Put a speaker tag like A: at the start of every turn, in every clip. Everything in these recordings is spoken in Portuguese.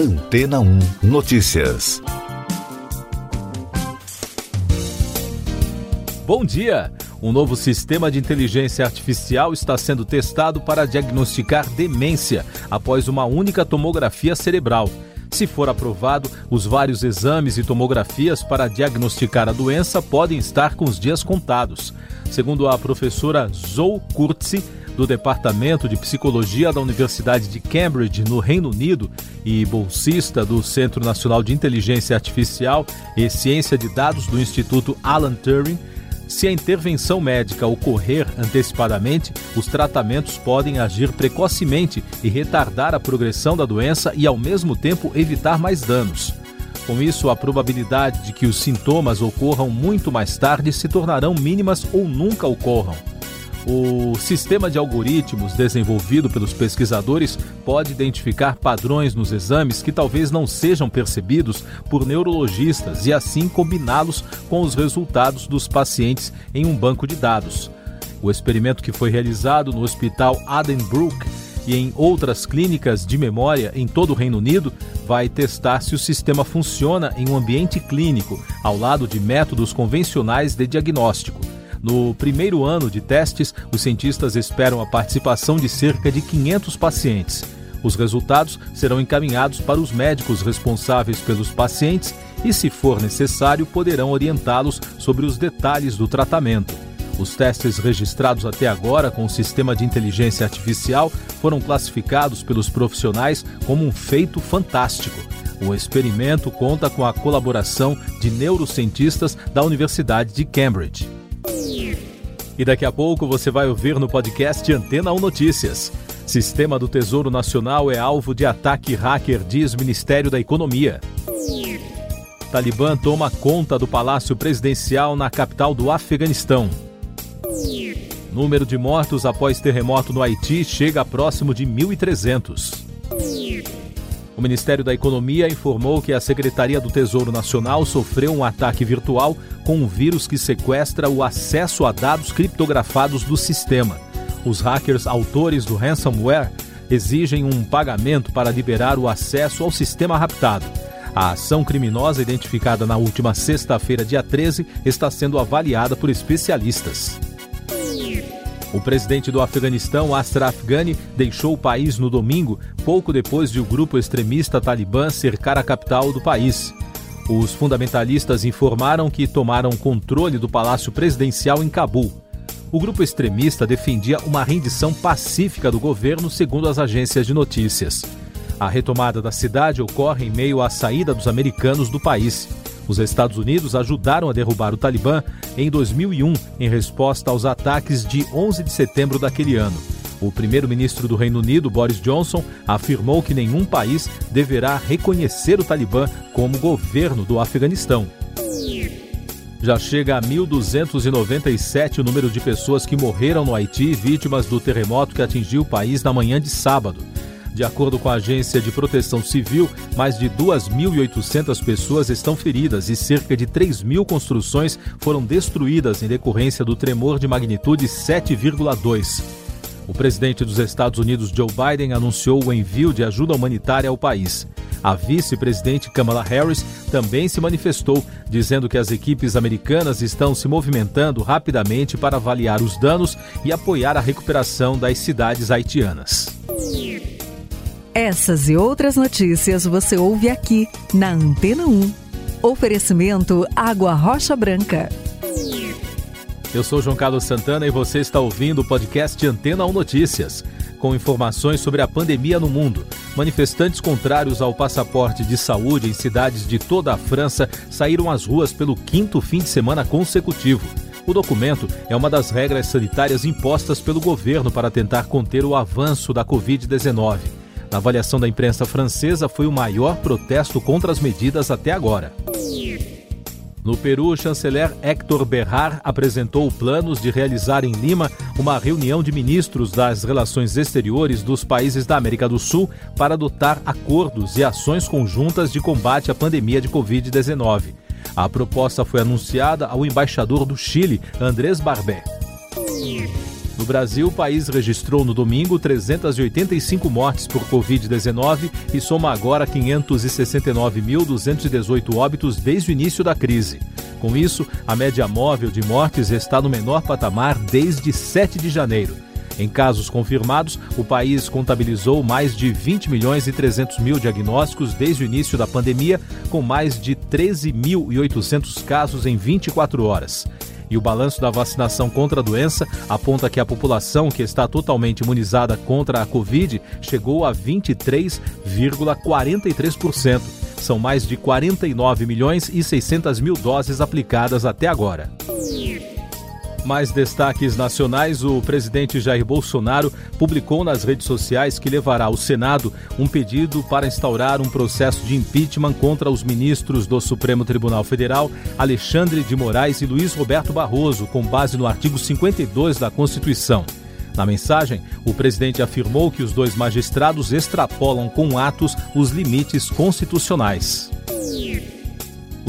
A: Antena 1 Notícias.
B: Bom dia! Um novo sistema de inteligência artificial está sendo testado para diagnosticar demência após uma única tomografia cerebral. Se for aprovado, os vários exames e tomografias para diagnosticar a doença podem estar com os dias contados. Segundo a professora Zoe Kurtzi, do Departamento de Psicologia da Universidade de Cambridge, no Reino Unido, e bolsista do Centro Nacional de Inteligência Artificial e Ciência de Dados do Instituto Alan Turing, se a intervenção médica ocorrer antecipadamente, os tratamentos podem agir precocemente e retardar a progressão da doença e, ao mesmo tempo, evitar mais danos. Com isso, a probabilidade de que os sintomas ocorram muito mais tarde se tornarão mínimas ou nunca ocorram. O sistema de algoritmos desenvolvido pelos pesquisadores pode identificar padrões nos exames que talvez não sejam percebidos por neurologistas e assim combiná-los com os resultados dos pacientes em um banco de dados. O experimento que foi realizado no Hospital Addenbrooke e em outras clínicas de memória em todo o Reino Unido vai testar se o sistema funciona em um ambiente clínico, ao lado de métodos convencionais de diagnóstico. No primeiro ano de testes, os cientistas esperam a participação de cerca de 500 pacientes. Os resultados serão encaminhados para os médicos responsáveis pelos pacientes e, se for necessário, poderão orientá-los sobre os detalhes do tratamento. Os testes registrados até agora com o sistema de inteligência artificial foram classificados pelos profissionais como um feito fantástico. O experimento conta com a colaboração de neurocientistas da Universidade de Cambridge. E daqui a pouco você vai ouvir no podcast Antena 1 Notícias. Sistema do Tesouro Nacional é alvo de ataque hacker, diz Ministério da Economia. Talibã toma conta do Palácio Presidencial na capital do Afeganistão. Número de mortos após terremoto no Haiti chega próximo de 1.300. O Ministério da Economia informou que a Secretaria do Tesouro Nacional sofreu um ataque virtual com um vírus que sequestra o acesso a dados criptografados do sistema. Os hackers autores do ransomware exigem um pagamento para liberar o acesso ao sistema raptado. A ação criminosa, identificada na última sexta-feira, dia 13, está sendo avaliada por especialistas. O presidente do Afeganistão, Ashraf Ghani, deixou o país no domingo, pouco depois de o grupo extremista Talibã cercar a capital do país. Os fundamentalistas informaram que tomaram controle do palácio presidencial em Cabul. O grupo extremista defendia uma rendição pacífica do governo, segundo as agências de notícias. A retomada da cidade ocorre em meio à saída dos americanos do país. Os Estados Unidos ajudaram a derrubar o Talibã em 2001, em resposta aos ataques de 11 de setembro daquele ano. O primeiro-ministro do Reino Unido, Boris Johnson, afirmou que nenhum país deverá reconhecer o Talibã como governo do Afeganistão. Já chega a 1.297 o número de pessoas que morreram no Haiti vítimas do terremoto que atingiu o país na manhã de sábado. De acordo com a Agência de Proteção Civil, mais de 2.800 pessoas estão feridas e cerca de 3 mil construções foram destruídas em decorrência do tremor de magnitude 7,2. O presidente dos Estados Unidos, Joe Biden, anunciou o envio de ajuda humanitária ao país. A vice-presidente Kamala Harris também se manifestou, dizendo que as equipes americanas estão se movimentando rapidamente para avaliar os danos e apoiar a recuperação das cidades haitianas.
C: Essas e outras notícias você ouve aqui na Antena 1. Oferecimento Água Rocha Branca.
B: Eu sou João Carlos Santana e você está ouvindo o podcast Antena 1 Notícias, com informações sobre a pandemia no mundo. Manifestantes contrários ao passaporte de saúde em cidades de toda a França saíram às ruas pelo quinto fim de semana consecutivo. O documento é uma das regras sanitárias impostas pelo governo para tentar conter o avanço da Covid-19. Na avaliação da imprensa francesa, foi o maior protesto contra as medidas até agora. No Peru, o chanceler Héctor Berrar apresentou planos de realizar em Lima uma reunião de ministros das relações exteriores dos países da América do Sul para adotar acordos e ações conjuntas de combate à pandemia de Covid-19. A proposta foi anunciada ao embaixador do Chile, Andrés Barbé. No Brasil, o país registrou no domingo 385 mortes por Covid-19 e soma agora 569.218 óbitos desde o início da crise. Com isso, a média móvel de mortes está no menor patamar desde 7 de janeiro. Em casos confirmados, o país contabilizou mais de 20 milhões e 300 mil diagnósticos desde o início da pandemia, com mais de 13.800 casos em 24 horas. E o balanço da vacinação contra a doença aponta que a população que está totalmente imunizada contra a Covid chegou a 23,43%. São mais de 49 milhões e 600 mil doses aplicadas até agora. Mais destaques nacionais: o presidente Jair Bolsonaro publicou nas redes sociais que levará ao Senado um pedido para instaurar um processo de impeachment contra os ministros do Supremo Tribunal Federal, Alexandre de Moraes e Luiz Roberto Barroso, com base no artigo 52 da Constituição. Na mensagem, o presidente afirmou que os dois magistrados extrapolam com atos os limites constitucionais.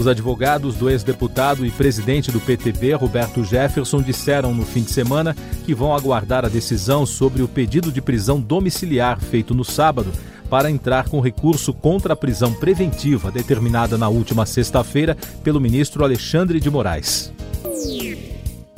B: Os advogados do ex-deputado e presidente do PTB, Roberto Jefferson, disseram no fim de semana que vão aguardar a decisão sobre o pedido de prisão domiciliar feito no sábado para entrar com recurso contra a prisão preventiva determinada na última sexta-feira pelo ministro Alexandre de Moraes.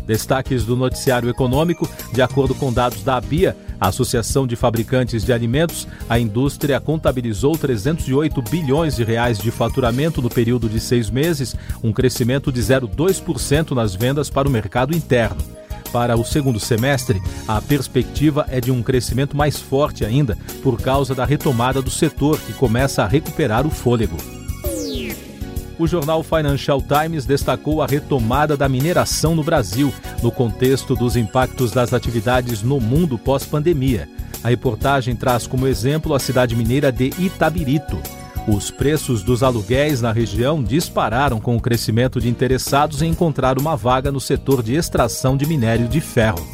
B: Destaques do noticiário econômico, de acordo com dados da ABIA, a Associação de Fabricantes de Alimentos, a indústria contabilizou 308 bilhões de reais de faturamento no período de seis meses, um crescimento de 0,2% nas vendas para o mercado interno. Para o segundo semestre, a perspectiva é de um crescimento mais forte ainda, por causa da retomada do setor, que começa a recuperar o fôlego o jornal Financial Times destacou a retomada da mineração no Brasil, no contexto dos impactos das atividades no mundo pós-pandemia. A reportagem traz como exemplo a cidade mineira de Itabirito. Os preços dos aluguéis na região dispararam com o crescimento de interessados em encontrar uma vaga no setor de extração de minério de ferro.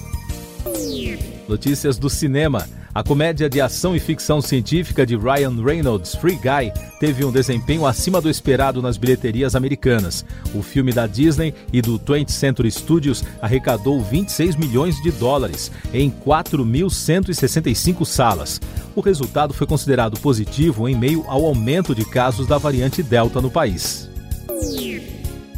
B: Notícias do cinema. A comédia de ação e ficção científica de Ryan Reynolds, Free Guy, teve um desempenho acima do esperado nas bilheterias americanas. O filme da Disney e do 20th Century Studios arrecadou 26 milhões de dólares em 4.165 salas. O resultado foi considerado positivo em meio ao aumento de casos da variante Delta no país.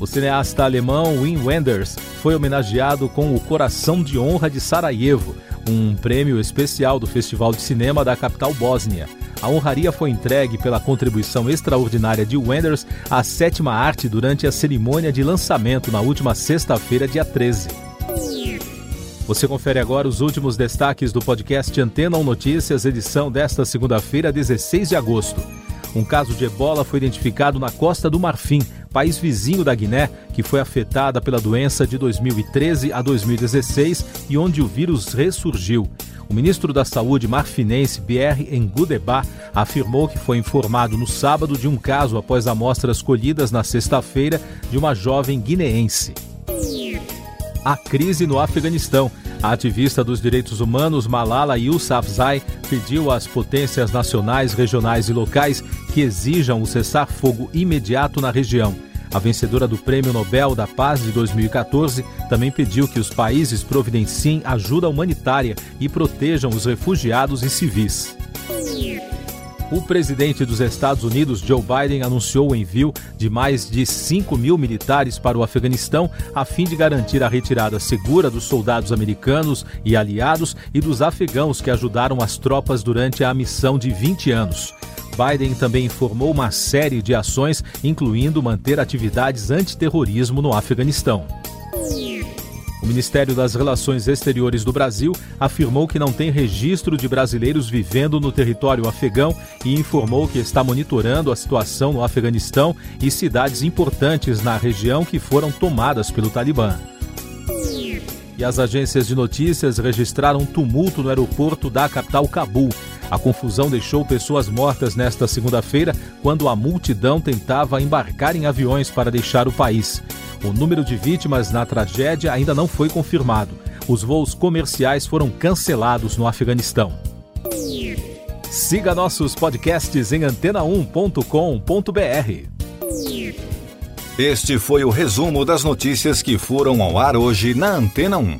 B: O cineasta alemão Wim Wenders foi homenageado com o Coração de Honra de Sarajevo, um prêmio especial do Festival de Cinema da capital bósnia. A honraria foi entregue pela contribuição extraordinária de Wenders à sétima arte durante a cerimônia de lançamento na última sexta-feira, dia 13. Você confere agora os últimos destaques do podcast Antena 1 Notícias, edição desta segunda-feira, 16 de agosto. Um caso de ebola foi identificado na Costa do Marfim, país vizinho da Guiné, que foi afetada pela doença de 2013 a 2016 e onde o vírus ressurgiu. O ministro da Saúde marfinense Pierre Ngudeba afirmou que foi informado no sábado de um caso após amostras colhidas na sexta-feira de uma jovem guineense. A crise no Afeganistão. A ativista dos direitos humanos Malala Yousafzai pediu às potências nacionais, regionais e locais que exijam o cessar-fogo imediato na região. A vencedora do Prêmio Nobel da Paz de 2014 também pediu que os países providenciem ajuda humanitária e protejam os refugiados e civis. O presidente dos Estados Unidos, Joe Biden, anunciou o envio de mais de 5 mil militares para o Afeganistão a fim de garantir a retirada segura dos soldados americanos e aliados e dos afegãos que ajudaram as tropas durante a missão de 20 anos. Biden também informou uma série de ações, incluindo manter atividades antiterrorismo no Afeganistão. O Ministério das Relações Exteriores do Brasil afirmou que não tem registro de brasileiros vivendo no território afegão e informou que está monitorando a situação no Afeganistão e cidades importantes na região que foram tomadas pelo Talibã. E as agências de notícias registraram tumulto no aeroporto da capital Cabul. A confusão deixou pessoas mortas nesta segunda-feira, quando a multidão tentava embarcar em aviões para deixar o país. O número de vítimas na tragédia ainda não foi confirmado. Os voos comerciais foram cancelados no Afeganistão. Siga nossos podcasts em antena1.com.br.
A: Este foi o resumo das notícias que foram ao ar hoje na Antena 1.